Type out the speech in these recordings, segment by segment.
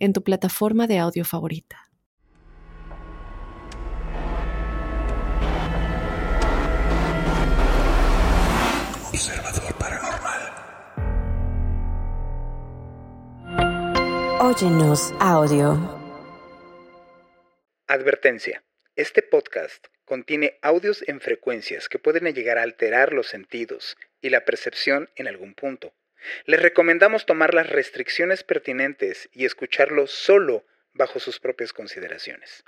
en tu plataforma de audio favorita. Observador Paranormal. Óyenos audio. Advertencia. Este podcast contiene audios en frecuencias que pueden llegar a alterar los sentidos y la percepción en algún punto. Les recomendamos tomar las restricciones pertinentes y escucharlo solo bajo sus propias consideraciones.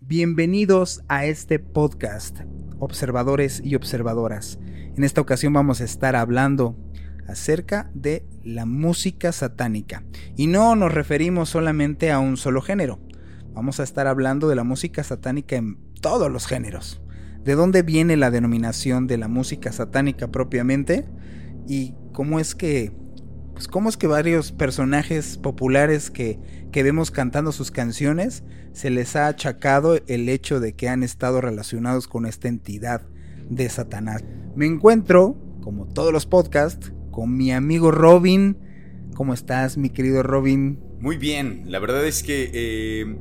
Bienvenidos a este podcast, observadores y observadoras. En esta ocasión vamos a estar hablando acerca de la música satánica. Y no nos referimos solamente a un solo género. Vamos a estar hablando de la música satánica en todos los géneros. ¿De dónde viene la denominación de la música satánica propiamente? Y cómo es que pues cómo es que varios personajes populares que, que vemos cantando sus canciones se les ha achacado el hecho de que han estado relacionados con esta entidad de Satanás. Me encuentro, como todos los podcasts, con mi amigo Robin. ¿Cómo estás, mi querido Robin? Muy bien, la verdad es que eh,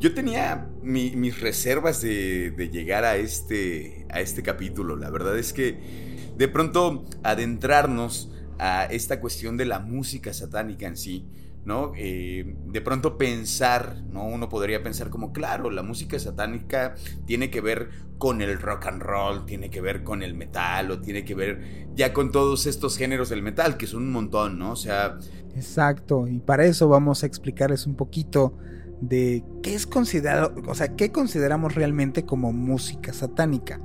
yo tenía mis reservas de, de, llegar a este, a este capítulo. La verdad es que de pronto adentrarnos a esta cuestión de la música satánica en sí, ¿no? Eh, de pronto pensar, ¿no? Uno podría pensar como, claro, la música satánica tiene que ver con el rock and roll, tiene que ver con el metal, o tiene que ver ya con todos estos géneros del metal, que son un montón, ¿no? O sea... Exacto, y para eso vamos a explicarles un poquito de qué es considerado, o sea, qué consideramos realmente como música satánica.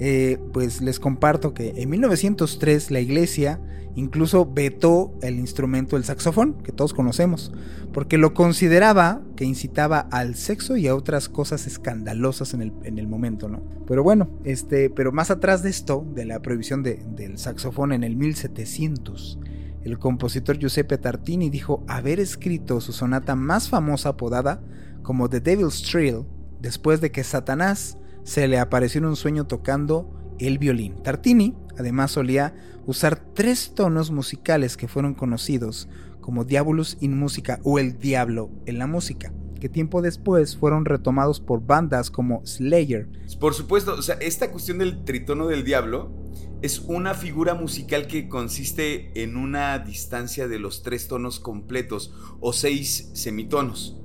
Eh, pues les comparto que en 1903 la iglesia incluso vetó el instrumento del saxofón, que todos conocemos, porque lo consideraba que incitaba al sexo y a otras cosas escandalosas en el, en el momento, ¿no? Pero bueno, este, pero más atrás de esto, de la prohibición del saxofón en el 1700, el compositor Giuseppe Tartini dijo haber escrito su sonata más famosa apodada como The Devil's Trill después de que Satanás se le apareció en un sueño tocando el violín. Tartini además solía usar tres tonos musicales que fueron conocidos como Diabolus in Musica o el Diablo en la música, que tiempo después fueron retomados por bandas como Slayer. Por supuesto, o sea, esta cuestión del tritono del diablo es una figura musical que consiste en una distancia de los tres tonos completos o seis semitonos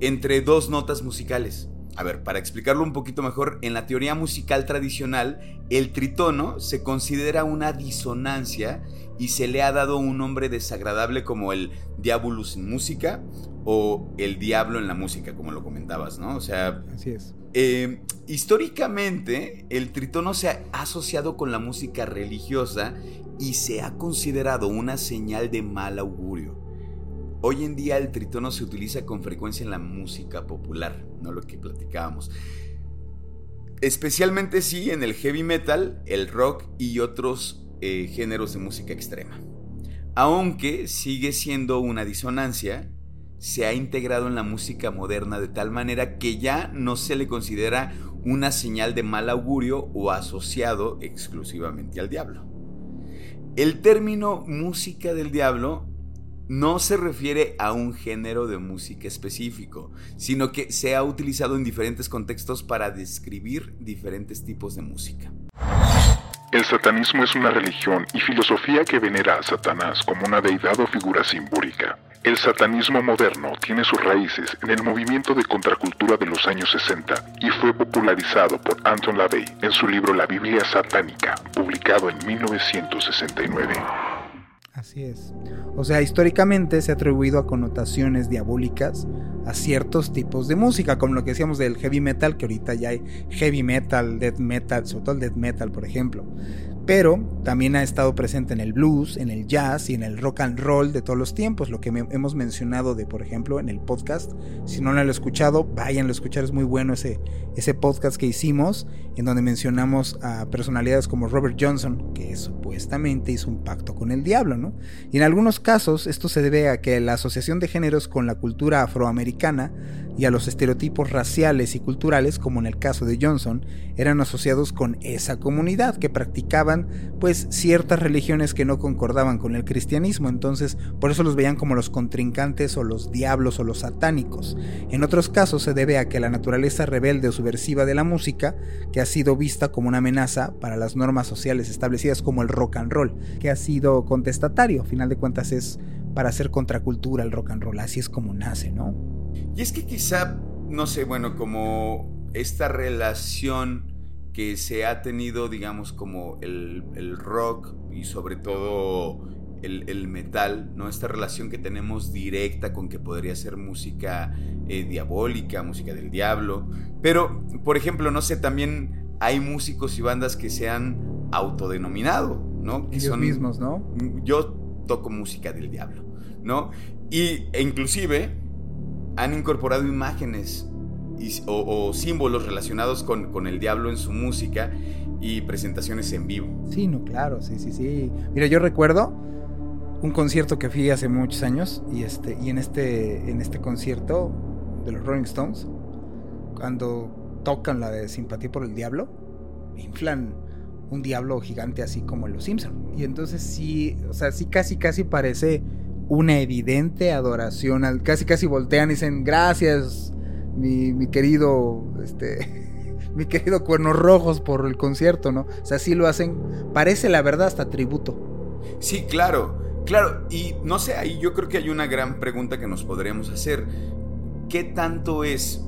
entre dos notas musicales. A ver, para explicarlo un poquito mejor, en la teoría musical tradicional, el tritono se considera una disonancia y se le ha dado un nombre desagradable como el diabolus en música o el diablo en la música, como lo comentabas, ¿no? O sea, así es. Eh, históricamente, el tritono se ha asociado con la música religiosa y se ha considerado una señal de mal augurio. Hoy en día el tritono se utiliza con frecuencia en la música popular, no lo que platicábamos. Especialmente sí en el heavy metal, el rock y otros eh, géneros de música extrema. Aunque sigue siendo una disonancia, se ha integrado en la música moderna de tal manera que ya no se le considera una señal de mal augurio o asociado exclusivamente al diablo. El término música del diablo no se refiere a un género de música específico, sino que se ha utilizado en diferentes contextos para describir diferentes tipos de música. El satanismo es una religión y filosofía que venera a Satanás como una deidad o figura simbólica. El satanismo moderno tiene sus raíces en el movimiento de contracultura de los años 60 y fue popularizado por Anton LaVey en su libro La Biblia Satánica, publicado en 1969. Así es. O sea, históricamente se ha atribuido a connotaciones diabólicas a ciertos tipos de música, como lo que decíamos del heavy metal, que ahorita ya hay heavy metal, death metal, sobre todo el death metal, por ejemplo. Pero también ha estado presente en el blues, en el jazz y en el rock and roll de todos los tiempos, lo que hemos mencionado de, por ejemplo, en el podcast. Si no lo han escuchado, váyanlo a escuchar, es muy bueno ese, ese podcast que hicimos, en donde mencionamos a personalidades como Robert Johnson, que supuestamente hizo un pacto con el diablo, ¿no? Y en algunos casos esto se debe a que la asociación de géneros con la cultura afroamericana y a los estereotipos raciales y culturales, como en el caso de Johnson, eran asociados con esa comunidad que practicaban pues ciertas religiones que no concordaban con el cristianismo, entonces por eso los veían como los contrincantes o los diablos o los satánicos. En otros casos se debe a que la naturaleza rebelde o subversiva de la música, que ha sido vista como una amenaza para las normas sociales establecidas como el rock and roll, que ha sido contestatario, a final de cuentas es para hacer contracultura el rock and roll, así es como nace, ¿no? Y es que quizá, no sé, bueno, como esta relación que se ha tenido, digamos, como el, rock y sobre todo el, metal, ¿no? Esta relación que tenemos directa con que podría ser música eh, diabólica, música del diablo. Pero, por ejemplo, no sé, también hay músicos y bandas que se han autodenominado, ¿no? Que son mismos, ¿no? Yo toco música del diablo, ¿no? Y, e inclusive han incorporado imágenes o, símbolos relacionados con, el diablo en su música y presentaciones en vivo. Sí, no, claro, sí, sí, sí. Mira, yo recuerdo un concierto que fui hace muchos años y este y en este en este concierto de los Rolling Stones cuando tocan la de Simpatía por el Diablo inflan un diablo gigante así como en los Simpson y entonces sí, o sea, sí casi casi parece una evidente adoración al casi casi voltean y dicen gracias mi, querido, este, mi querido Cuernos Rojos por el concierto, ¿no? O sea, sí lo hacen, parece la verdad hasta tributo. Sí, claro, claro, y no sé, ahí yo creo que hay una gran pregunta que nos podríamos hacer. ¿Qué tanto es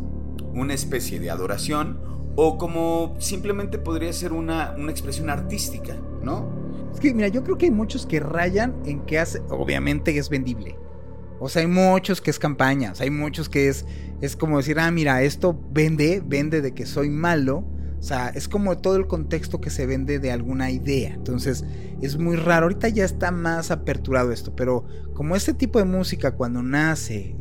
una especie de adoración o como simplemente podría ser una, una expresión artística, ¿no? Es que, mira, yo creo que hay muchos que rayan en que hace, obviamente es vendible. O sea, hay muchos que es campaña, hay muchos que es, es como decir, ah, mira, esto vende, vende de que soy malo. O sea, es como todo el contexto que se vende de alguna idea. Entonces, es muy raro. Ahorita ya está más aperturado esto, pero como este tipo de música cuando nace,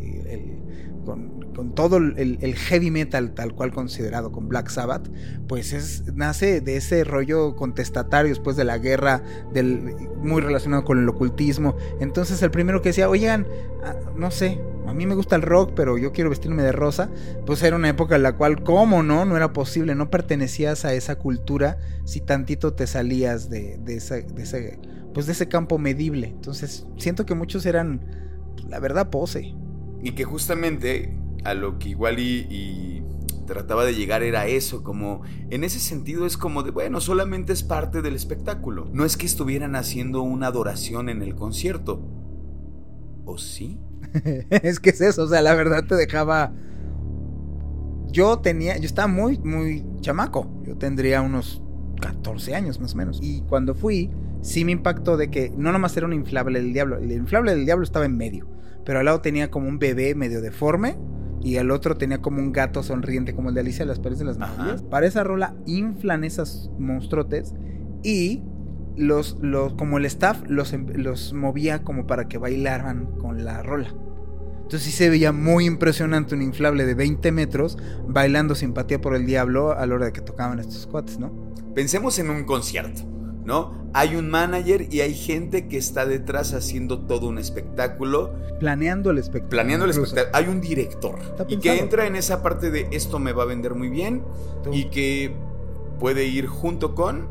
con, con todo el, heavy metal tal cual considerado con Black Sabbath, pues es, nace de ese rollo contestatario después de la guerra, del, muy relacionado con el ocultismo. Entonces el primero que decía, oigan, ah, no sé, a mí me gusta el rock, pero yo quiero vestirme de rosa, pues era una época en la cual, ¿cómo no? No era posible, no pertenecías a esa cultura si tantito te salías de, pues de ese campo medible. Entonces siento que muchos eran, la verdad, pose. Y que justamente a lo que igual y, trataba de llegar era eso, como en ese sentido es como de, bueno, solamente es parte del espectáculo. No es que estuvieran haciendo una adoración en el concierto. ¿O sí? es que es eso, o sea, la verdad te dejaba... Yo tenía, yo estaba muy, muy chamaco, yo tendría unos 14 años más o menos. Y cuando fui, sí me impactó de que no nomás era un inflable del diablo, el inflable del diablo estaba en medio, pero al lado tenía como un bebé medio deforme y el otro tenía como un gato sonriente como el de Alicia de las Paredes de las Maravillas. Para esa rola inflan esas monstruotes y los, los como el staff los, em, los movía como para que bailaran con la rola. Entonces sí se veía muy impresionante un inflable de 20 metros bailando simpatía por el diablo a la hora de que tocaban estos cuates, ¿no? Pensemos en un concierto. ¿No? Hay un manager y hay gente que está detrás haciendo todo un espectáculo. Planeando el espectáculo. Planeando el espectáculo. Hay un director. Y que entra en esa parte de esto me va a vender muy bien y que puede ir junto con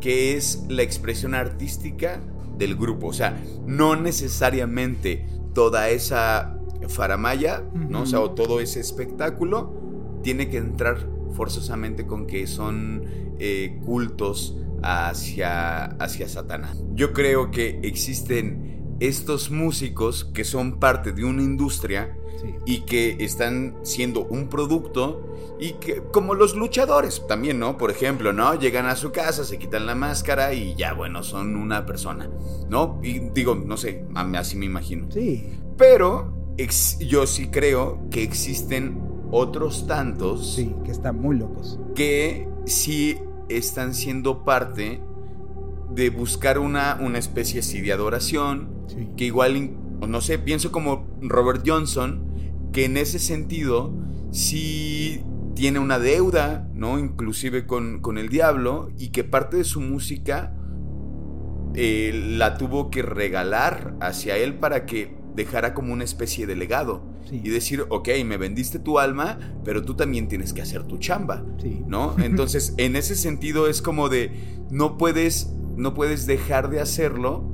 que es la expresión artística del grupo. O sea, no necesariamente toda esa faramaya, ¿no? O sea, o todo ese espectáculo tiene que entrar forzosamente con que son eh, cultos hacia, hacia Satanás. Yo creo que existen estos músicos que son parte de una industria y que están siendo un producto y que como los luchadores también, ¿no? Por ejemplo, ¿no? Llegan a su casa, se quitan la máscara y ya, bueno, son una persona, ¿no? Y digo, no sé, así me imagino. Sí. Pero yo sí creo que existen otros tantos. Sí, que están muy locos. Que sí están siendo parte de buscar una, una especie así de adoración, que igual, no sé, pienso como Robert Johnson, que en ese sentido sí tiene una deuda, ¿no? Inclusive con, con el diablo, y que parte de su música eh, la tuvo que regalar hacia él para que dejara como una especie de legado. Y decir, ok, me vendiste tu alma, pero tú también tienes que hacer tu chamba. ¿No? Entonces, en ese sentido es como de, no puedes, no puedes dejar de hacerlo.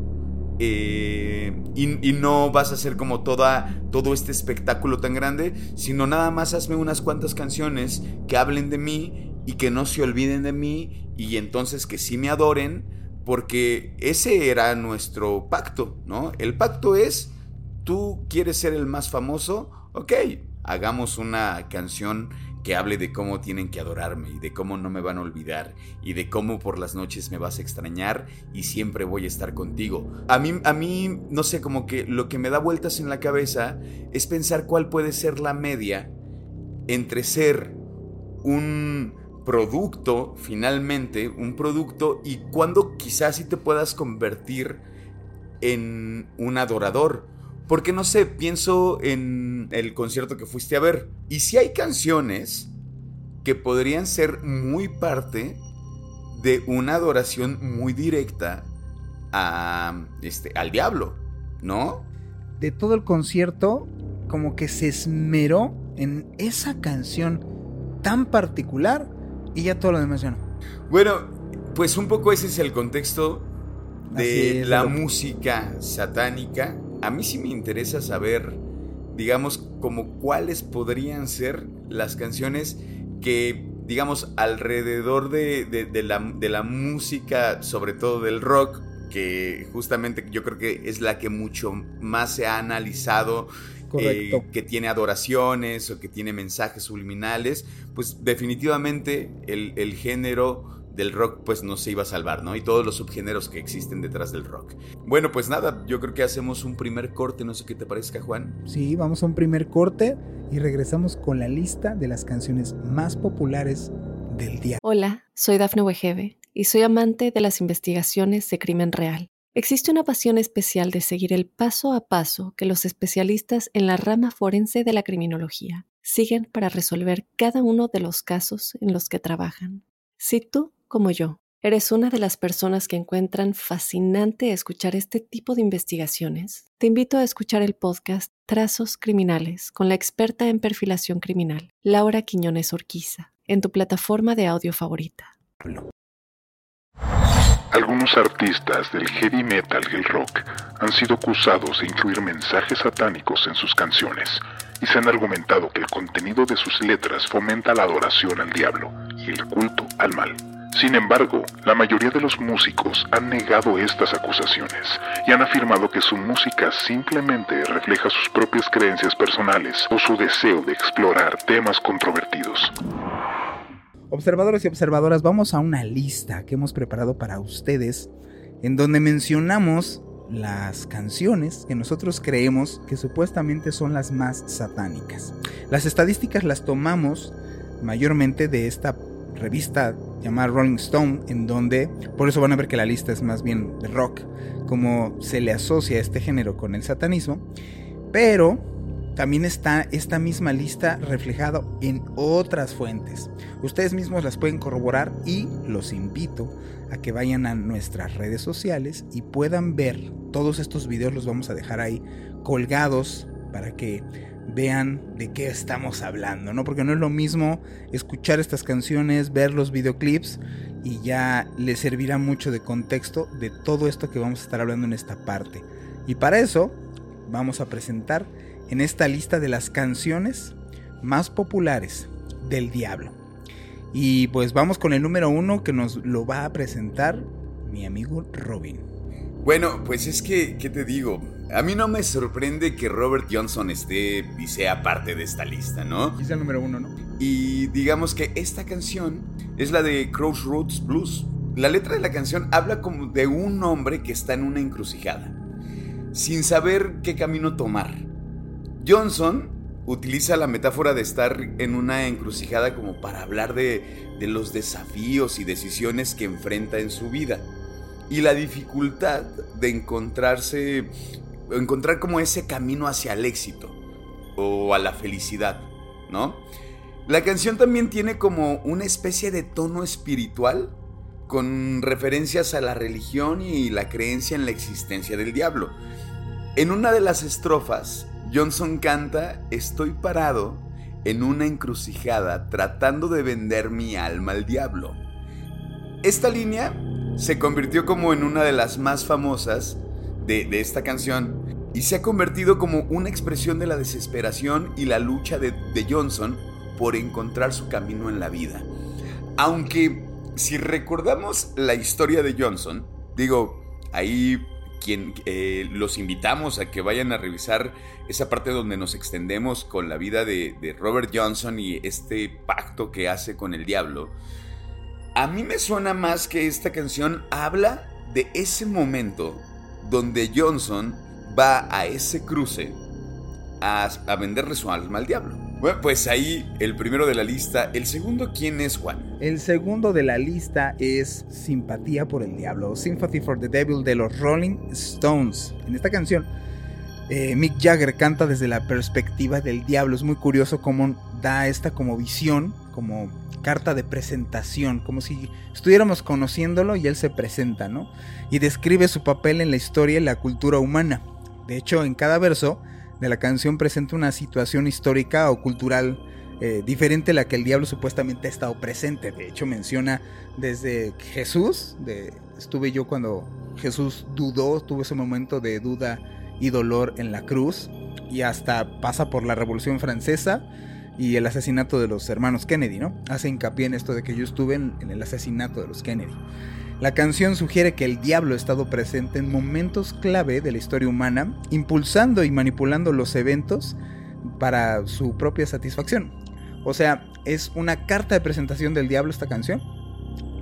Eh, y, no vas a hacer como toda, todo este espectáculo tan grande, sino nada más hazme unas cuantas canciones que hablen de mí y que no se olviden de mí y entonces que sí me adoren, porque ese era nuestro pacto, ¿no? El pacto es tú quieres ser el más famoso, ok, hagamos una canción que hable de cómo tienen que adorarme y de cómo no me van a olvidar y de cómo por las noches me vas a extrañar y siempre voy a estar contigo. A mí, a mí, no sé, como que lo que me da vueltas en la cabeza es pensar cuál puede ser la media entre ser un producto, finalmente, un producto, y cuando quizás sí te puedas convertir en un adorador. Porque no sé, pienso en el concierto que fuiste a ver. Y si hay canciones que podrían ser muy parte de una adoración muy directa a, este, al diablo, ¿no? De todo el concierto, como que se esmeró en esa canción tan particular y ya todo lo demás ya no. Bueno, pues un poco ese es el contexto de la música satánica a mí sí me interesa saber, digamos, como cuáles podrían ser las canciones que, digamos, alrededor de, la, música, sobre todo del rock, que justamente yo creo que es la que mucho más se ha analizado, eh, que tiene adoraciones o que tiene mensajes subliminales, pues definitivamente el, el género del rock pues no se iba a salvar, ¿no? Y todos los subgéneros que existen detrás del rock. Bueno, pues nada, yo creo que hacemos un primer corte, no sé qué te parezca, Juan. Sí, vamos a un primer corte y regresamos con la lista de las canciones más populares del día. Hola, soy Dafne Wegebe y soy amante de las investigaciones de crimen real. Existe una pasión especial de seguir el paso a paso que los especialistas en la rama forense de la criminología siguen para resolver cada uno de los casos en los que trabajan. Si tú como yo, eres una de las personas que encuentran fascinante escuchar este tipo de investigaciones, te invito a escuchar el podcast Trazos Criminales con la experta en perfilación criminal, Laura Quiñones Orquiza, en tu plataforma de audio favorita. Algunos artistas del heavy metal y el rock han sido acusados de incluir mensajes satánicos en sus canciones y se han argumentado que el contenido de sus letras fomenta la adoración al diablo y el culto al mal. Sin embargo, la mayoría de los músicos han negado estas acusaciones y han afirmado que su música simplemente refleja sus propias creencias personales o su deseo de explorar temas controvertidos. Observadores y observadoras, vamos a una lista que hemos preparado para ustedes en donde mencionamos las canciones que nosotros creemos que supuestamente son las más satánicas. Las estadísticas las tomamos mayormente de esta revista llamada Rolling Stone, en donde, por eso van a ver que la lista es más bien de rock, como se le asocia este género con el satanismo, pero también está esta misma lista reflejado en otras fuentes. Ustedes mismos las pueden corroborar y los invito a que vayan a nuestras redes sociales y puedan ver todos estos videos los vamos a dejar ahí colgados para que vean de qué estamos hablando, ¿no? Porque no es lo mismo escuchar estas canciones, ver los videoclips y ya les servirá mucho de contexto de todo esto que vamos a estar hablando en esta parte. Y para eso vamos a presentar en esta lista de las canciones más populares del diablo. Y pues vamos con el número uno que nos lo va a presentar mi amigo Robin. Bueno, pues es que, ¿qué te digo? A mí no me sorprende que Robert Johnson esté y sea parte de esta lista, ¿no? Es el número uno, ¿no? Y digamos que esta canción es la de Crossroads Blues. La letra de la canción habla como de un hombre que está en una encrucijada, sin saber qué camino tomar. Johnson utiliza la metáfora de estar en una encrucijada como para hablar de, de los desafíos y decisiones que enfrenta en su vida. Y la dificultad de encontrarse, encontrar como ese camino hacia el éxito o a la felicidad, ¿no? La canción también tiene como una especie de tono espiritual con referencias a la religión y la creencia en la existencia del diablo. En una de las estrofas, Johnson canta Estoy parado en una encrucijada tratando de vender mi alma al diablo. Esta línea se convirtió como en una de las más famosas de, esta canción y se ha convertido como una expresión de la desesperación y la lucha de, de Johnson por encontrar su camino en la vida. Aunque si recordamos la historia de Johnson, digo, ahí quien, eh, los invitamos a que vayan a revisar esa parte donde nos extendemos con la vida de, de, Robert Johnson y este pacto que hace con el diablo. A mí me suena más que esta canción habla de ese momento donde Johnson va a ese cruce a, venderle su alma al diablo. Bueno, pues ahí el primero de la lista. El segundo, ¿quién es Juan? El segundo de la lista es Simpatía por el Diablo, Sympathy for the Devil de los Rolling Stones. En esta canción, eh, Mick Jagger canta desde la perspectiva del diablo. Es muy curioso cómo da esta como visión, como carta de presentación, como si estuviéramos conociéndolo y él se presenta, ¿no? Y describe su papel en la historia y la cultura humana. De hecho, en cada verso de la canción presenta una situación histórica o cultural eh, diferente a la que el diablo supuestamente ha estado presente. De hecho, menciona desde Jesús, de, estuve yo cuando Jesús dudó, tuvo ese momento de duda y dolor en la cruz, y hasta pasa por la Revolución Francesa y el asesinato de los hermanos Kennedy, ¿no? Hace hincapié en esto de que yo estuve en el asesinato de los Kennedy. La canción sugiere que el diablo ha estado presente en momentos clave de la historia humana, impulsando y manipulando los eventos para su propia satisfacción. O sea, es una carta de presentación del diablo esta canción,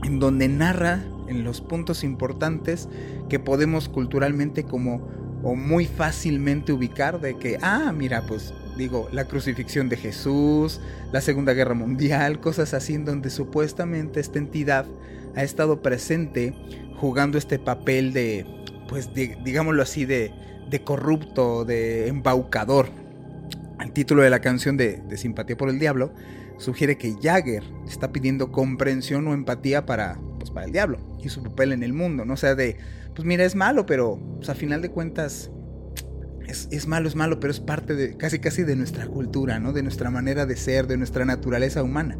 en donde narra en los puntos importantes que podemos culturalmente como o muy fácilmente ubicar de que, ah, mira, pues digo, la crucifixión de Jesús, la Segunda Guerra Mundial, cosas así en donde supuestamente esta entidad ha estado presente jugando este papel de, pues digámoslo así, de, de corrupto, de embaucador. El título de la canción de, de Simpatía por el Diablo sugiere que Jagger está pidiendo comprensión o empatía para, pues, para el diablo y su papel en el mundo, ¿no? Sea, de, pues mira, es malo, pero pues, a final de cuentas es, es, malo, es malo, pero es parte de casi casi de nuestra cultura, ¿no? De nuestra manera de ser, de nuestra naturaleza humana.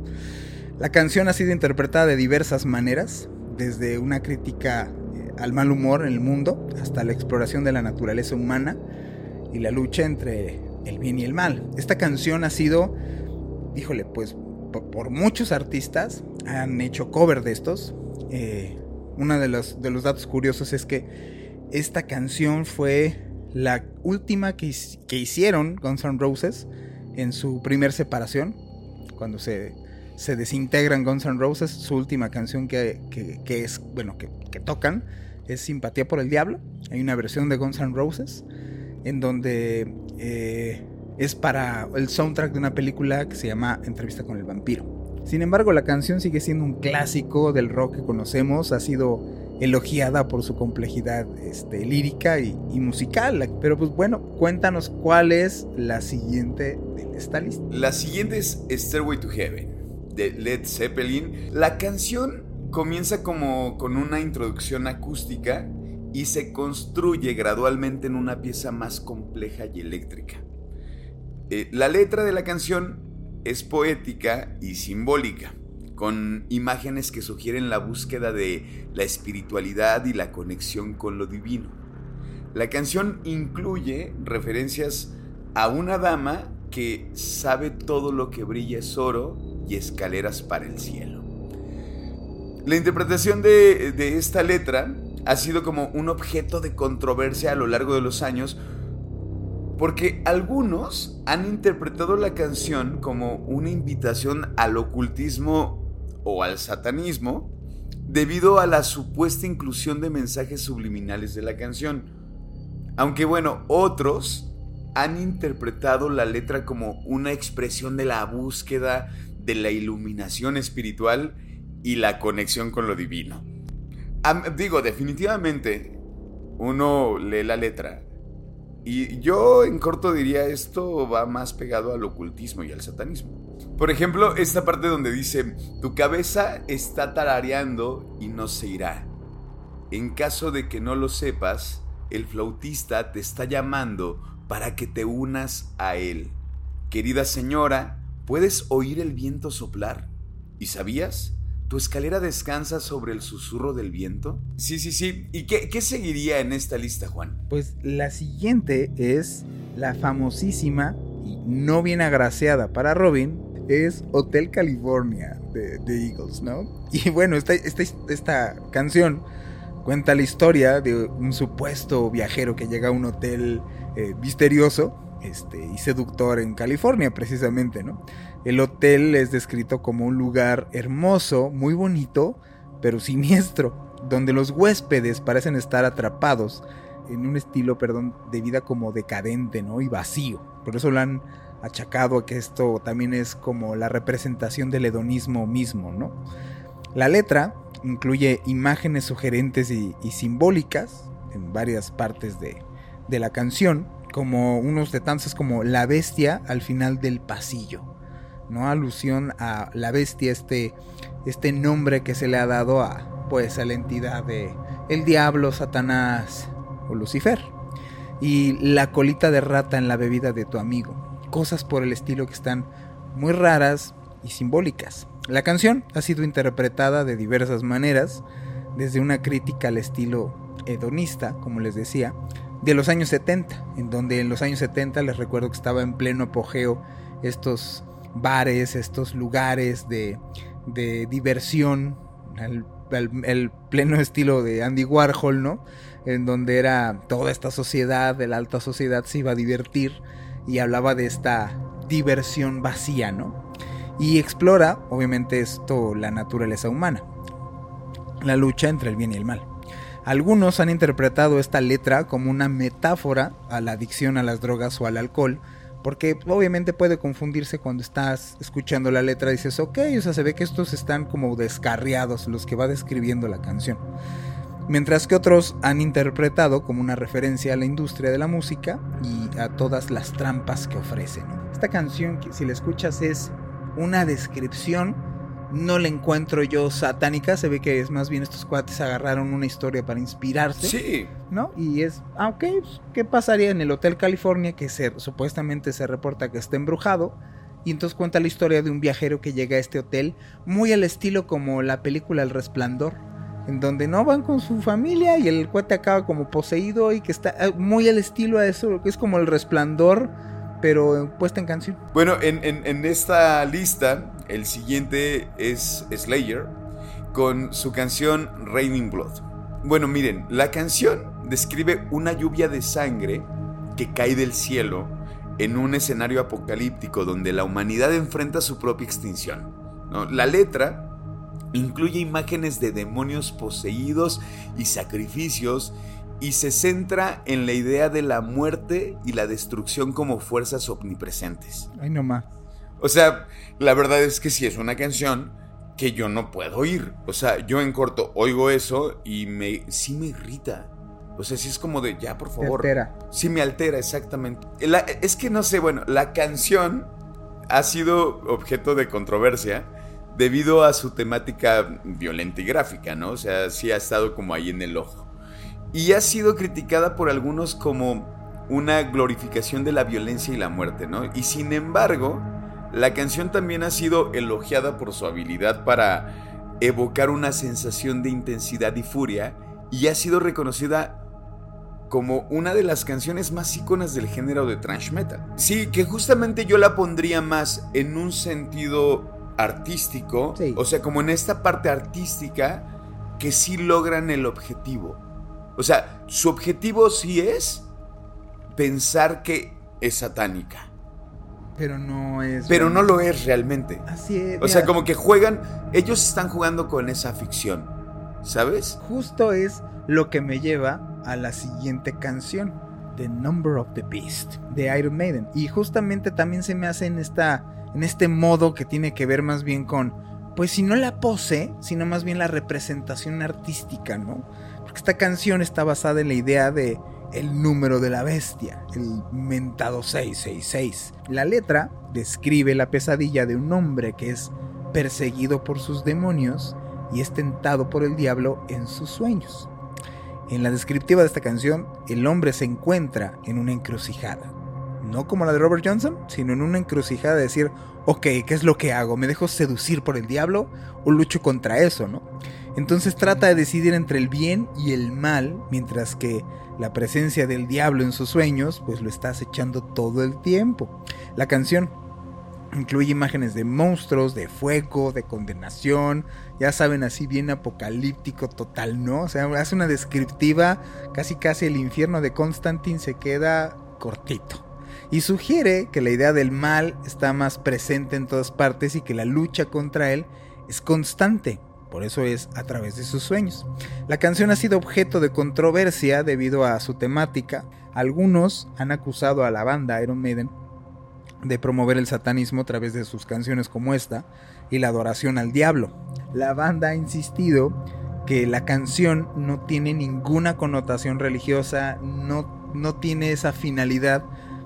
La canción ha sido interpretada de diversas maneras, desde una crítica eh, al mal humor en el mundo hasta la exploración de la naturaleza humana y la lucha entre el bien y el mal. Esta canción ha sido, híjole, pues por, muchos artistas han hecho cover de estos. Eh, uno de los, de los datos curiosos es que esta canción fue la última que, que hicieron Guns N' Roses en su primer separación, cuando se se desintegran Guns N' Roses. Su última canción que, es, bueno, que, tocan es Simpatía por el Diablo. Hay una versión de Guns N' Roses en donde eh, es para el soundtrack de una película que se llama Entrevista con el vampiro. Sin embargo, la canción sigue siendo un clásico del rock que conocemos, ha sido elogiada por su complejidad este, lírica y, musical. Pero pues bueno, cuéntanos cuál es la siguiente de esta lista. La siguiente es Stairway to Heaven de Led Zeppelin. La canción comienza como con una introducción acústica y se construye gradualmente en una pieza más compleja y eléctrica. Eh, la letra de la canción es poética y simbólica, con imágenes que sugieren la búsqueda de la espiritualidad y la conexión con lo divino. La canción incluye referencias a una dama que sabe todo lo que brilla es oro y escaleras para el cielo. La interpretación de, esta letra ha sido como un objeto de controversia a lo largo de los años porque algunos han interpretado la canción como una invitación al ocultismo o al satanismo debido a la supuesta inclusión de mensajes subliminales de la canción. Aunque bueno, otros han interpretado la letra como una expresión de la búsqueda de la iluminación espiritual y la conexión con lo divino. digo, definitivamente uno lee la letra y yo en corto diría esto va más pegado al ocultismo y al satanismo. Por ejemplo, esta parte donde dice, tu cabeza está tarareando y no se irá. En caso de que no lo sepas, el flautista te está llamando para que te unas a él. Querida señora, ¿puedes oír el viento soplar? ¿Y sabías? ¿Tu escalera descansa sobre el susurro del viento? Sí, sí, sí. ¿Y qué, qué, seguiría en esta lista, Juan? Pues la siguiente es la famosísima y no bien agraciada para Robin, es Hotel California de, de Eagles, ¿no? Y bueno, esta, esta, esta canción cuenta la historia de un supuesto viajero que llega a un hotel eh, misterioso este, y seductor en California, precisamente, ¿no? El hotel es descrito como un lugar hermoso, muy bonito, pero siniestro, donde los huéspedes parecen estar atrapados en un estilo, perdón, de vida como decadente, ¿no? Y vacío. Por eso lo han achacado a que esto también es como la representación del hedonismo mismo, ¿no? La letra incluye imágenes sugerentes y, simbólicas en varias partes de, de la canción, como unos de tantos como la bestia al final del pasillo. ¿No? Alusión a la bestia, este, este nombre que se le ha dado a, pues, a la entidad de el diablo, Satanás o Lucifer. Y la colita de rata en la bebida de tu amigo. Cosas por el estilo que están muy raras y simbólicas. La canción ha sido interpretada de diversas maneras, desde una crítica al estilo hedonista, como les decía, de los años 70, en donde en los años 70 les recuerdo que estaba en pleno apogeo estos bares, estos lugares de, diversión, el, pleno estilo de Andy Warhol, ¿no? En donde era toda esta sociedad, de la alta sociedad, se iba a divertir y hablaba de esta diversión vacía, ¿no? Y explora, obviamente, esto, la naturaleza humana, la lucha entre el bien y el mal. Algunos han interpretado esta letra como una metáfora a la adicción a las drogas o al alcohol, porque obviamente puede confundirse cuando estás escuchando la letra dices, ok, o sea, se ve que estos están como descarriados, los que va describiendo la canción. Mientras que otros han interpretado como una referencia a la industria de la música y a todas las trampas que ofrecen. Esta canción, si la escuchas, es una descripción no la encuentro yo satánica. Se ve que es más bien estos cuates agarraron una historia para inspirarse. Sí. ¿No? Y es, ah, ok, pues, ¿qué pasaría en el Hotel California que se, supuestamente se reporta que está embrujado? Y entonces cuenta la historia de un viajero que llega a este hotel, muy al estilo como la película El Resplandor, en donde no van con su familia y el cuate acaba como poseído y que está eh, muy al estilo a eso, que es como el resplandor pero puesta en canción. Bueno, en, esta lista, el siguiente es Slayer con su canción Raining Blood. Bueno, miren, la canción describe una lluvia de sangre que cae del cielo en un escenario apocalíptico donde la humanidad enfrenta su propia extinción. La letra incluye imágenes de demonios poseídos y sacrificios y se centra en la idea de la muerte y la destrucción como fuerzas omnipresentes. Ay, no más. O sea, la verdad es que sí es una canción que yo no puedo oír. O sea, yo en corto oigo eso y me sí me irrita. O sea, sí es como de, ya, por favor. Me altera. Sí me altera, exactamente. es que no sé, bueno, la canción ha sido objeto de controversia debido a su temática violenta y gráfica, ¿no? O sea, sí ha estado como ahí en el ojo y ha sido criticada por algunos como una glorificación de la violencia y la muerte, ¿no? Y sin embargo, la canción también ha sido elogiada por su habilidad para evocar una sensación de intensidad y furia y ha sido reconocida como una de las canciones más íconas del género de thrash metal. Sí, que justamente yo la pondría más en un sentido artístico, o sea, como en esta parte artística que sí logran el objetivo. O sea, su objetivo sí es pensar que es satánica. Pero no es. Pero no lo es realmente. Así es. O sea, como que juegan. Ellos están jugando con esa ficción. ¿Sabes? Justo es lo que me lleva a la siguiente canción. The Number of the Beast. De Iron Maiden. Y justamente también se me hace en esta. En este modo que tiene que ver más bien con pues si no la pose, sino más bien la representación artística, ¿no? Porque esta canción está basada en la idea de el número de la bestia, el mentado 666. La letra describe la pesadilla de un hombre que es perseguido por sus demonios y es tentado por el diablo en sus sueños. En la descriptiva de esta canción, el hombre se encuentra en una encrucijada. No como la de Robert Johnson, sino en una encrucijada de decir, ok, ¿qué es lo que hago? ¿Me dejo seducir por el diablo o lucho contra eso, no? Entonces trata de decidir entre el bien y el mal, mientras que la presencia del diablo en sus sueños, pues lo está acechando todo el tiempo. La canción incluye imágenes de monstruos, de fuego, de condenación, ya saben, así bien apocalíptico total, ¿no? O sea, hace una descriptiva, casi casi el infierno de Constantine se queda cortito. Y sugiere que la idea del mal está más presente en todas partes y que la lucha contra él es constante, por eso es a través de sus sueños. La canción ha sido objeto de controversia debido a su temática. Algunos han acusado a la banda Iron Maiden de promover el satanismo a través de sus canciones como esta y la adoración al diablo. La banda ha insistido que la canción no tiene ninguna connotación religiosa, no, no tiene esa finalidad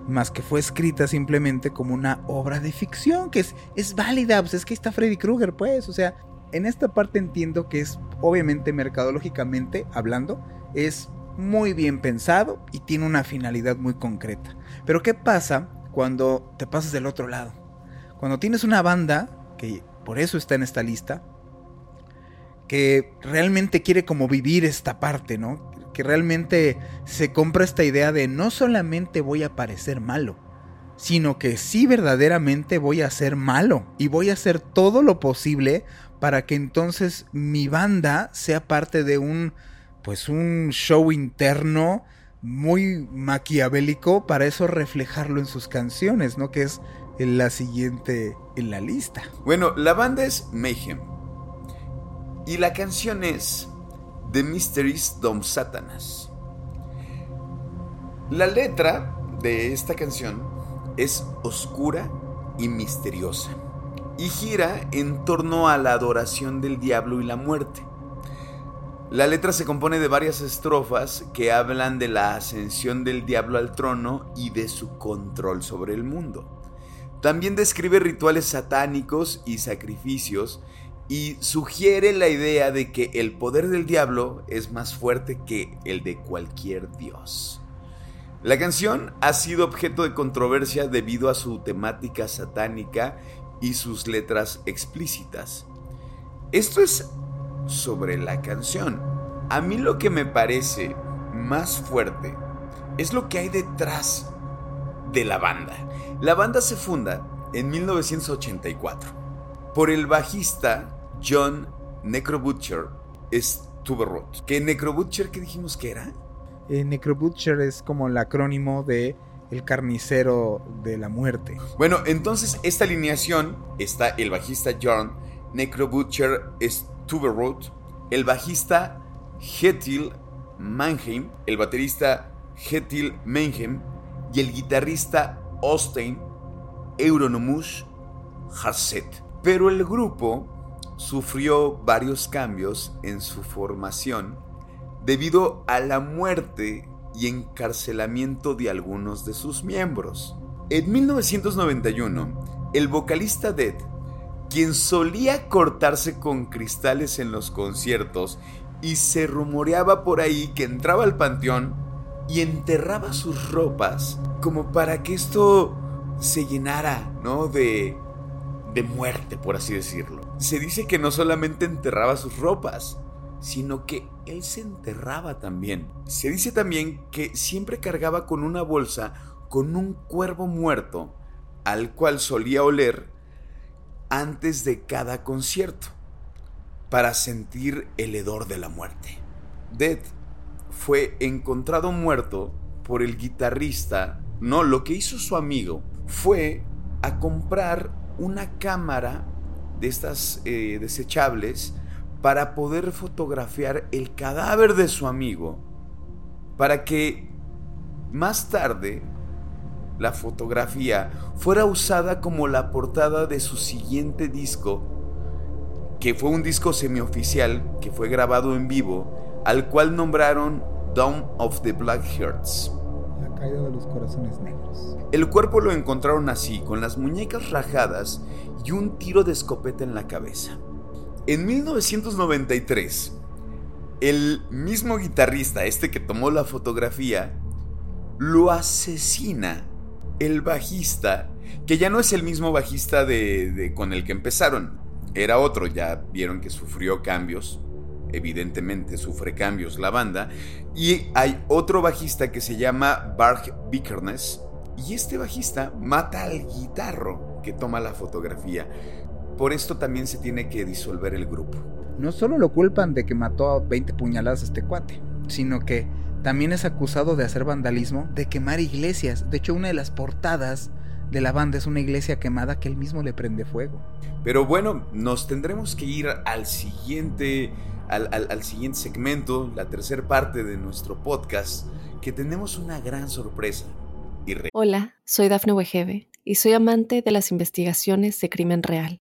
más que fue escrita simplemente como una obra de ficción, que es, es válida, pues es que está Freddy Krueger, pues, o sea, en esta parte entiendo que es, obviamente, mercadológicamente hablando, es muy bien pensado y tiene una finalidad muy concreta. Pero ¿qué pasa cuando te pasas del otro lado? Cuando tienes una banda, que por eso está en esta lista, que realmente quiere como vivir esta parte, ¿no? Que realmente se compra esta idea de no solamente voy a parecer malo, sino que sí verdaderamente voy a ser malo y voy a hacer todo lo posible para que entonces mi banda sea parte de un pues un show interno muy maquiavélico para eso reflejarlo en sus canciones, ¿no? Que es la siguiente en la lista. Bueno, la banda es Mayhem. Y la canción es The Mysteries Dom Satanas. La letra de esta canción es oscura y misteriosa y gira en torno a la adoración del diablo y la muerte. La letra se compone de varias estrofas que hablan de la ascensión del diablo al trono y de su control sobre el mundo. También describe rituales satánicos y sacrificios y sugiere la idea de que el poder del diablo es más fuerte que el de cualquier dios. La canción ha sido objeto de controversia debido a su temática satánica y sus letras explícitas. Esto es sobre la canción. A mí lo que me parece más fuerte es lo que hay detrás de la banda. La banda se funda en 1984 por el bajista John Necrobutcher Stuberrot. ¿Qué Necrobutcher qué dijimos que era? Eh, Necrobutcher es como el acrónimo de el carnicero de la muerte. Bueno, entonces esta alineación está el bajista John Necrobutcher Stuberroot, el bajista Hetil Mannheim, el baterista Hetil Mannheim y el guitarrista Austin Euronomus Hasset. Pero el grupo sufrió varios cambios en su formación debido a la muerte y encarcelamiento de algunos de sus miembros. En 1991, el vocalista Dead, quien solía cortarse con cristales en los conciertos y se rumoreaba por ahí que entraba al panteón y enterraba sus ropas como para que esto se llenara, ¿no? De, de muerte, por así decirlo. Se dice que no solamente enterraba sus ropas, sino que él se enterraba también. Se dice también que siempre cargaba con una bolsa con un cuervo muerto al cual solía oler antes de cada concierto para sentir el hedor de la muerte. Dead fue encontrado muerto por el guitarrista. No, lo que hizo su amigo fue a comprar una cámara de estas eh, desechables para poder fotografiar el cadáver de su amigo, para que más tarde la fotografía fuera usada como la portada de su siguiente disco que fue un disco semioficial que fue grabado en vivo, al cual nombraron Dawn of the Black Hearts. La caída de los corazones negros. El cuerpo lo encontraron así, con las muñecas rajadas y un tiro de escopeta en la cabeza. En 1993, el mismo guitarrista, este que tomó la fotografía, lo asesina el bajista, que ya no es el mismo bajista de, con el que empezaron, era otro, ya vieron que sufrió cambios, evidentemente sufre cambios la banda, y hay otro bajista que se llama Bark Vikernes, y este bajista mata al guitarro que toma la fotografía. Por esto también se tiene que disolver el grupo. No solo lo culpan de que mató a 20 puñaladas a este cuate, sino que también es acusado de hacer vandalismo, de quemar iglesias. De hecho, una de las portadas de la banda es una iglesia quemada que él mismo le prende fuego. Pero bueno, nos tendremos que ir al siguiente, al, siguiente segmento, la tercera parte de nuestro podcast, que tenemos una gran sorpresa. Hola, soy Dafne Wegebe y soy amante de las investigaciones de crimen real.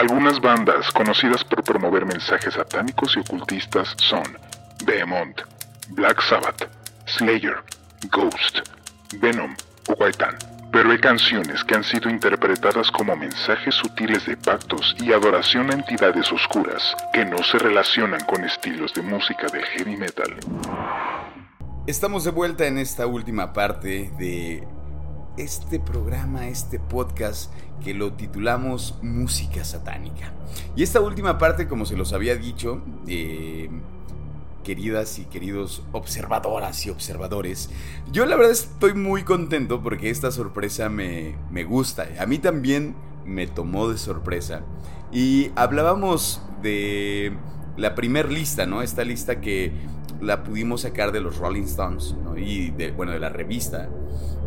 Algunas bandas conocidas por promover mensajes satánicos y ocultistas son Behemoth, Black Sabbath, Slayer, Ghost, Venom o Guaitán. Pero hay canciones que han sido interpretadas como mensajes sutiles de pactos y adoración a entidades oscuras que no se relacionan con estilos de música del heavy metal. Estamos de vuelta en esta última parte de este programa, este podcast que lo titulamos Música Satánica. Y esta última parte, como se los había dicho, eh, queridas y queridos observadoras y observadores. Yo la verdad estoy muy contento porque esta sorpresa me, me gusta. A mí también me tomó de sorpresa. Y hablábamos de la primer lista, ¿no? Esta lista que la pudimos sacar de los Rolling Stones. Y de, bueno, de la revista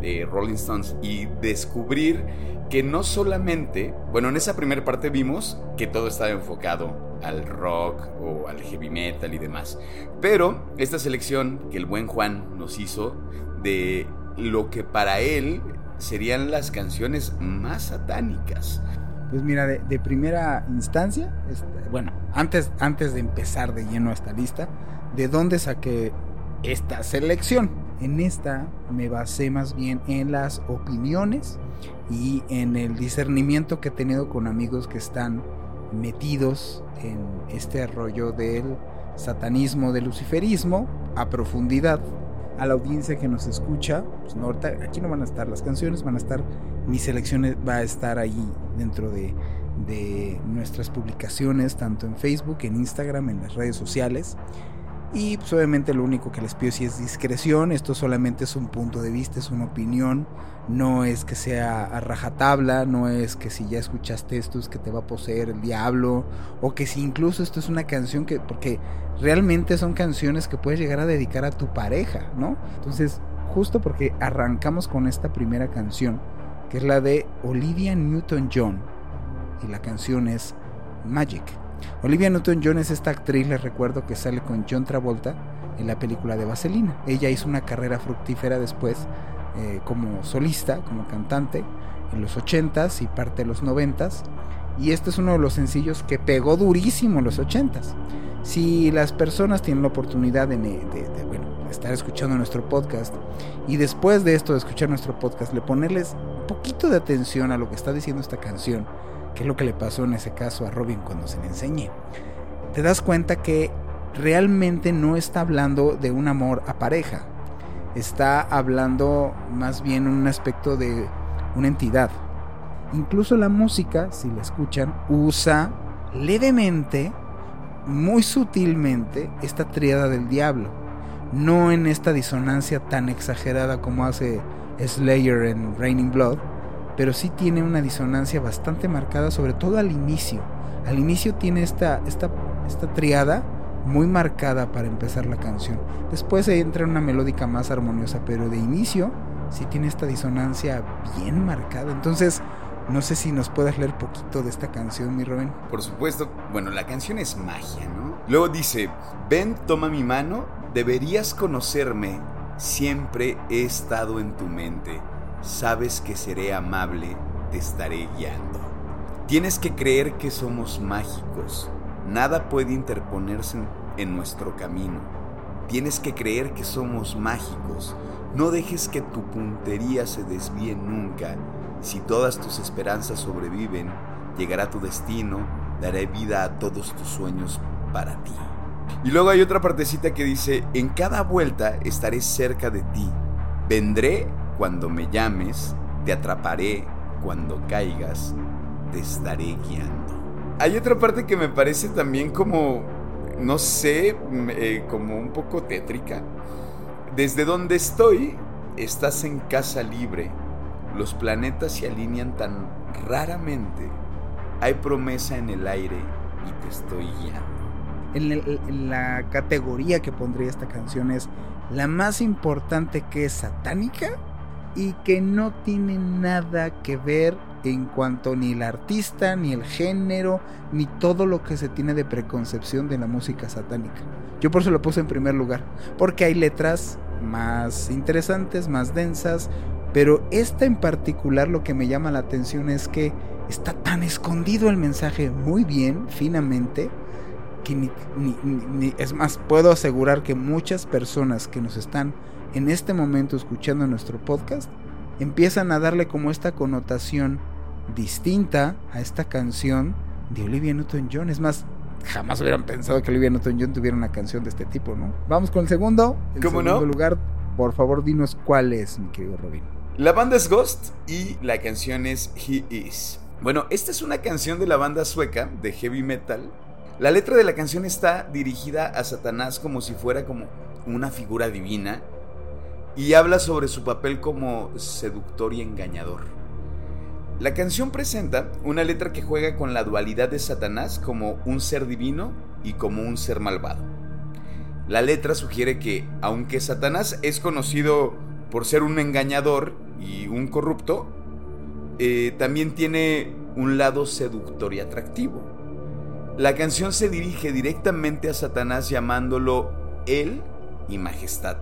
de Rolling Stones y descubrir que no solamente, bueno, en esa primera parte vimos que todo estaba enfocado al rock o al heavy metal y demás, pero esta selección que el buen Juan nos hizo de lo que para él serían las canciones más satánicas. Pues mira, de, primera instancia, este, bueno, antes, antes de empezar de lleno esta lista, ¿de dónde saqué esta selección? En esta me basé más bien en las opiniones y en el discernimiento que he tenido con amigos que están metidos en este rollo del satanismo, del luciferismo a profundidad. A la audiencia que nos escucha, pues no, aquí no van a estar las canciones, van a estar, mi selección va a estar ahí dentro de, de nuestras publicaciones, tanto en Facebook, en Instagram, en las redes sociales. Y pues obviamente lo único que les pido es discreción, esto solamente es un punto de vista, es una opinión, no es que sea a rajatabla, no es que si ya escuchaste esto es que te va a poseer el diablo, o que si incluso esto es una canción que, porque realmente son canciones que puedes llegar a dedicar a tu pareja, ¿no? Entonces, justo porque arrancamos con esta primera canción, que es la de Olivia Newton-John, y la canción es Magic. Olivia Newton-John es esta actriz, les recuerdo, que sale con John Travolta en la película de Vaselina. Ella hizo una carrera fructífera después eh, como solista, como cantante, en los 80s y parte de los 90s. Y este es uno de los sencillos que pegó durísimo en los 80s. Si las personas tienen la oportunidad de, estar escuchando nuestro podcast y después de esto de escuchar nuestro podcast, le ponerles un poquito de atención a lo que está diciendo esta canción, que es lo que le pasó en ese caso a Robin cuando se le enseñé, te das cuenta que realmente no está hablando de un amor a pareja, está hablando más bien un aspecto de una entidad. Incluso la música, si la escuchan, usa levemente, muy sutilmente, esta triada del diablo. No en esta disonancia tan exagerada como hace Slayer en Raining Blood, pero sí tiene una disonancia bastante marcada, sobre todo al inicio. Al inicio tiene esta, esta esta triada muy marcada para empezar la canción. Después entra una melódica más armoniosa, pero de inicio sí tiene esta disonancia bien marcada. Entonces, no sé si nos puedes leer poquito de esta canción, mi Rubén. Por supuesto, bueno, la canción es magia, ¿no? Luego dice, ven, toma mi mano, deberías conocerme, siempre he estado en tu mente, sabes que seré amable, te estaré guiando. Tienes que creer que somos mágicos, nada puede interponerse en nuestro camino. Tienes que creer que somos mágicos, no dejes que tu puntería se desvíe nunca. Si todas tus esperanzas sobreviven, llegará tu destino, daré vida a todos tus sueños para ti. Y luego hay otra partecita que dice, en cada vuelta estaré cerca de ti. Vendré cuando me llames, te atraparé cuando caigas, te estaré guiando. Hay otra parte que me parece también como, no sé, eh, como un poco tétrica desde donde estoy, estás en casa libre. Los planetas se alinean tan raramente. Hay promesa en el aire y te estoy guiando. En, la categoría que pondría esta canción es la más importante que es satánica y que no tiene nada que ver en cuanto ni el artista, ni el género, ni todo lo que se tiene de preconcepción de la música satánica. Yo por eso lo puse en primer lugar, porque hay letras más interesantes, más densas, pero esta en particular lo que me llama la atención es que está tan escondido el mensaje muy bien, finamente, que ni, ni, es más, puedo asegurar que muchas personas que nos están en este momento escuchando nuestro podcast empiezan a darle como esta connotación distinta a esta canción de Olivia Newton-John. Es más, jamás hubieran pensado que Olivia Newton-John tuviera una canción de este tipo, ¿no? Vamos con el segundo. El ¿Cómo segundo lugar, por favor, dinos cuál es, mi querido Robin. La banda es Ghost y la canción es He Is. Bueno, esta es una canción de la banda sueca de heavy metal. La letra de la canción está dirigida a Satanás como si fuera como una figura divina y habla sobre su papel como seductor y engañador. La canción presenta una letra que juega con la dualidad de Satanás como un ser divino y como un ser malvado. La letra sugiere que, aunque Satanás es conocido por ser un engañador y un corrupto, eh, también tiene un lado seductor y atractivo. La canción se dirige directamente a Satanás llamándolo Él y Majestad,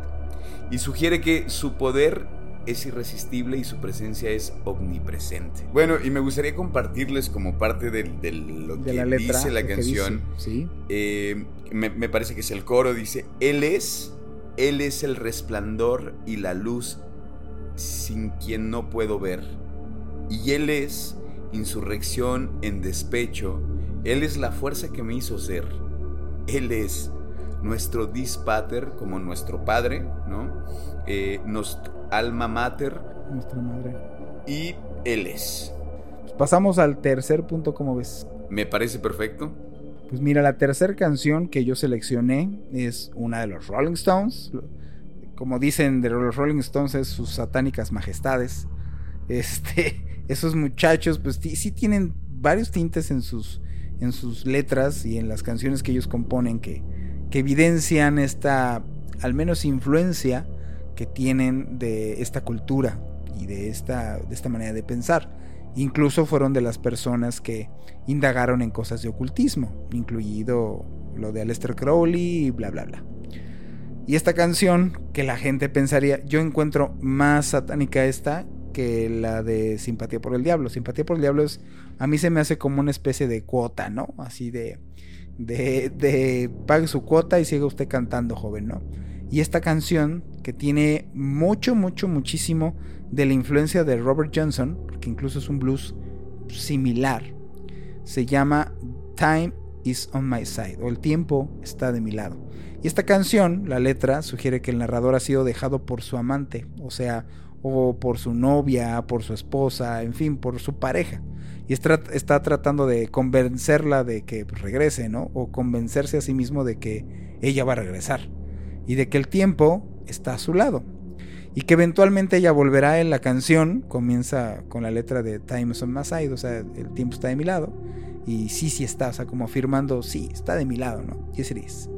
y sugiere que su poder es irresistible y su presencia es omnipresente. Bueno, y me gustaría compartirles como parte de, lo que dice la canción. ¿Sí? Eh, me, me, parece que es el coro, dice, Él es, Él es el resplandor y la luz sin quien no puedo ver. Y Él es insurrección en despecho, Él es la fuerza que me hizo ser. Él es nuestro dispater como nuestro padre, ¿no? Eh, nos alma mater. Nuestra madre. Y él es. Pues pasamos al tercer punto, ¿cómo ves? Me parece perfecto. Pues mira, la tercera canción que yo seleccioné es una de los Rolling Stones. Como dicen de los Rolling Stones, es sus satánicas majestades. Este, esos muchachos, pues sí tienen varios tintes en sus, en sus letras y en las canciones que ellos componen que, que evidencian esta, al menos, influencia que tienen de esta cultura y de esta, de esta manera de pensar. Incluso fueron de las personas que indagaron en cosas de ocultismo, incluido lo de Aleister Crowley y bla, bla, bla. Y esta canción, que la gente pensaría, yo encuentro más satánica esta que la de Simpatía por el Diablo. Simpatía por el Diablo es, a mí se me hace como una especie de cuota, ¿no? Así de, de, pague su cuota y siga usted cantando, joven, ¿no? Y esta canción, que tiene mucho, mucho, muchísimo de la influencia de Robert Johnson, que incluso es un blues similar, se llama Time is on my side, o el tiempo está de mi lado. Y esta canción, la letra, sugiere que el narrador ha sido dejado por su amante, o sea, o por su novia, por su esposa, en fin, por su pareja. Y está, está tratando de convencerla de que regrese, ¿no? O convencerse a sí mismo de que ella va a regresar y de que el tiempo está a su lado. Y que eventualmente ella volverá en la canción, comienza con la letra de Time is on my side, o sea, el tiempo está de mi lado. y sí, sí está, o sea, como afirmando, sí, está de mi lado, ¿no? Yes it is.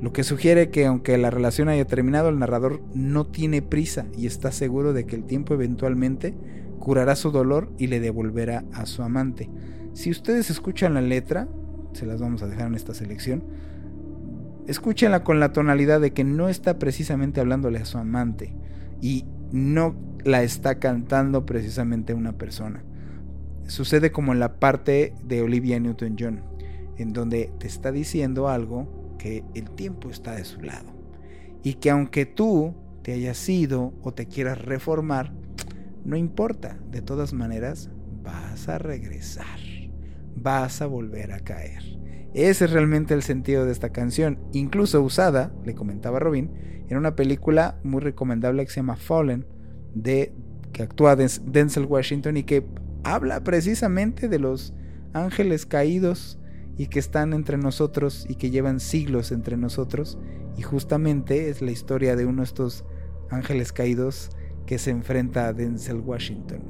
Lo que sugiere que aunque la relación haya terminado, el narrador no tiene prisa y está seguro de que el tiempo eventualmente curará su dolor y le devolverá a su amante. Si ustedes escuchan la letra, se las vamos a dejar en esta selección, escúchenla con la tonalidad de que no está precisamente hablándole a su amante y no la está cantando precisamente una persona. Sucede como en la parte de Olivia Newton-John, en donde te está diciendo algo que el tiempo está de su lado y que aunque tú te hayas ido o te quieras reformar, no importa, de todas maneras vas a regresar, vas a volver a caer. Ese es realmente el sentido de esta canción, incluso usada, le comentaba Robin, en una película muy recomendable que se llama Fallen, de que actúa Denzel Washington y que habla precisamente de los ángeles caídos y que están entre nosotros y que llevan siglos entre nosotros y justamente es la historia de uno de estos ángeles caídos que se enfrenta a Denzel Washington.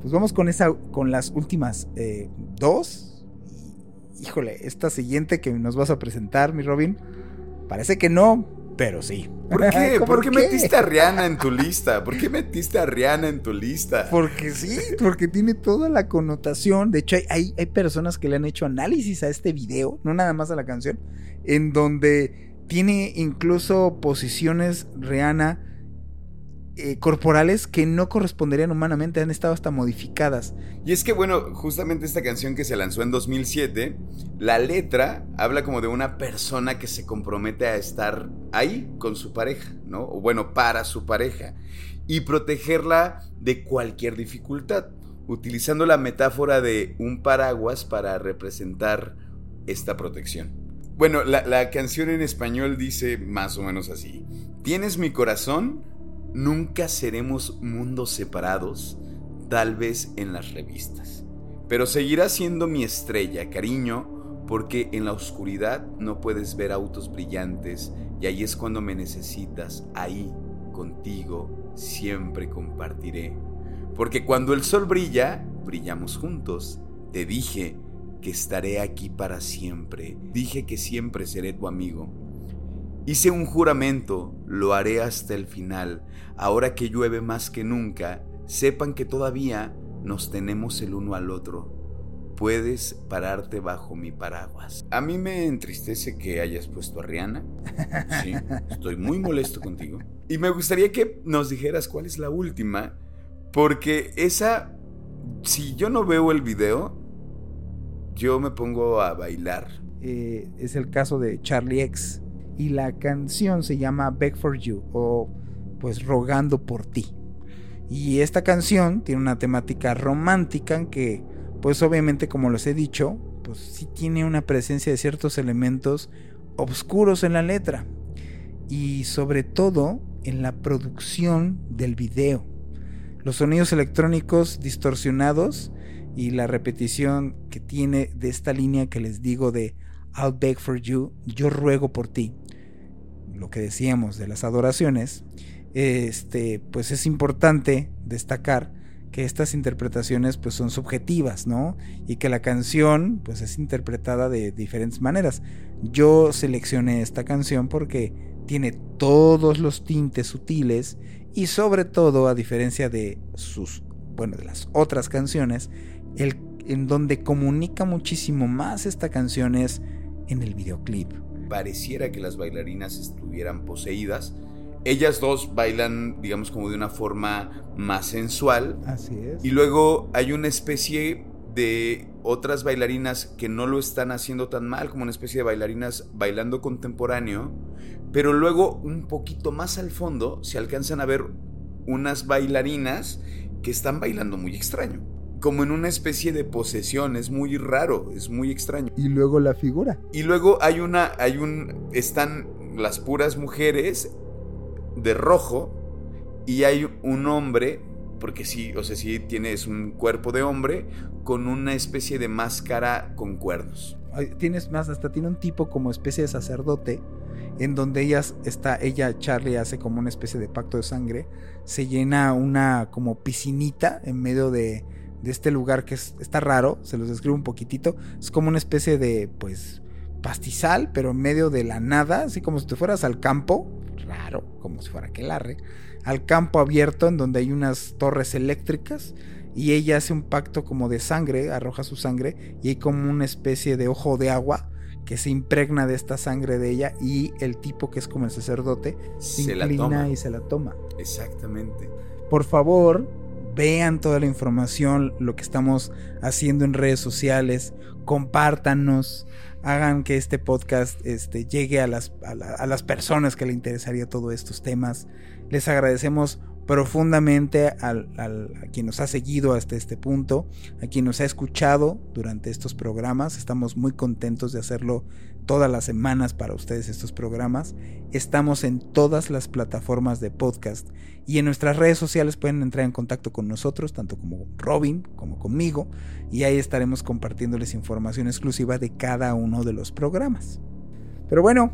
Pues vamos con esa, con las últimas eh, dos. Híjole, esta siguiente que nos vas a presentar, mi Robin, parece que no, pero sí. ¿Por qué? ¿Por, qué, metiste a Rihanna en tu lista? ¿Por qué metiste a Rihanna en tu lista? Porque sí, porque tiene toda la connotación. De hecho, hay, hay personas que le han hecho análisis a este video, no nada más a la canción, en donde tiene incluso posiciones Rihanna eh, corporales que no corresponderían humanamente, han estado hasta modificadas. Y es que, bueno, justamente esta canción que se lanzó en 2007, la letra habla como de una persona que se compromete a estar ahí con su pareja, ¿no? O bueno, para su pareja. Y protegerla de cualquier dificultad, utilizando la metáfora de un paraguas para representar esta protección. Bueno, la, la canción en español dice más o menos así. Tienes mi corazón Nunca seremos mundos separados, tal vez en las revistas. Pero seguirás siendo mi estrella, cariño, porque en la oscuridad no puedes ver autos brillantes y ahí es cuando me necesitas, ahí, contigo, siempre compartiré. Porque cuando el sol brilla, brillamos juntos. Te dije que estaré aquí para siempre. Dije que siempre seré tu amigo. Hice un juramento, lo haré hasta el final. Ahora que llueve más que nunca, sepan que todavía nos tenemos el uno al otro. Puedes pararte bajo mi paraguas. A mí me entristece que hayas puesto a Rihanna. Sí, estoy muy molesto contigo. Y me gustaría que nos dijeras cuál es la última, porque esa, si yo no veo el video, yo me pongo a bailar. Eh, es el caso de Charlie X y la canción se llama Beg for You o pues rogando por ti. Y esta canción tiene una temática romántica que pues obviamente como les he dicho, pues sí tiene una presencia de ciertos elementos oscuros en la letra y sobre todo en la producción del video. Los sonidos electrónicos distorsionados y la repetición que tiene de esta línea que les digo de I'll beg for you, yo ruego por ti, lo que decíamos de las adoraciones, este, pues es importante destacar que estas interpretaciones pues son subjetivas, ¿no? Y que la canción pues es interpretada de diferentes maneras. Yo seleccioné esta canción porque tiene todos los tintes sutiles y sobre todo a diferencia de sus, bueno, de las otras canciones, el, en donde comunica muchísimo más esta canción es en el videoclip pareciera que las bailarinas estuvieran poseídas. Ellas dos bailan, digamos, como de una forma más sensual. Así es. Y luego hay una especie de otras bailarinas que no lo están haciendo tan mal, como una especie de bailarinas bailando contemporáneo. Pero luego, un poquito más al fondo, se alcanzan a ver unas bailarinas que están bailando muy extraño como en una especie de posesión, es muy raro, es muy extraño. Y luego la figura. Y luego hay una, hay un, están las puras mujeres de rojo y hay un hombre, porque sí, o sea, sí tiene, es un cuerpo de hombre con una especie de máscara con cuernos. Tienes más, hasta tiene un tipo como especie de sacerdote en donde ella está, ella, Charlie, hace como una especie de pacto de sangre, se llena una como piscinita en medio de, de este lugar que está raro, se los describo un poquitito, es como una especie de, pues, pastizal, pero en medio de la nada, así como si te fueras al campo, raro, como si fuera aquelarre, al campo abierto en donde hay unas torres eléctricas y ella hace un pacto como de sangre, arroja su sangre y hay como una especie de ojo de agua que se impregna de esta sangre de ella y el tipo que es como el sacerdote se, inclina y se la toma. Exactamente. Por favor, vean toda la información, lo que estamos haciendo en redes sociales, compártanos, hagan que este podcast este, llegue a las, a, las personas que le interesaría todos estos temas. Les agradecemos profundamente al, a quien nos ha seguido hasta este punto, a quien nos ha escuchado durante estos programas. Estamos muy contentos de hacerlo todas las semanas para ustedes estos programas. Estamos en todas las plataformas de podcast y en nuestras redes sociales pueden entrar en contacto con nosotros, tanto como Robin como conmigo, y ahí estaremos compartiéndoles información exclusiva de cada uno de los programas. Pero bueno,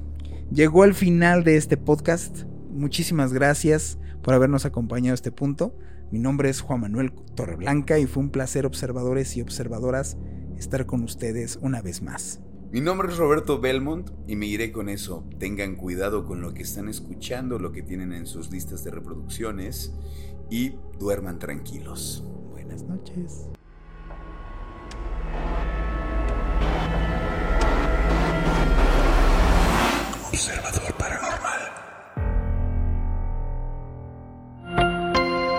llegó el final de este podcast. Muchísimas gracias por habernos acompañado a este punto. Mi nombre es Juan Manuel Torreblanca y fue un placer observadores y observadoras estar con ustedes una vez más. Mi nombre es Roberto Belmont y me iré con eso. Tengan cuidado con lo que están escuchando, lo que tienen en sus listas de reproducciones y duerman tranquilos. Buenas noches. Observador Paranormal.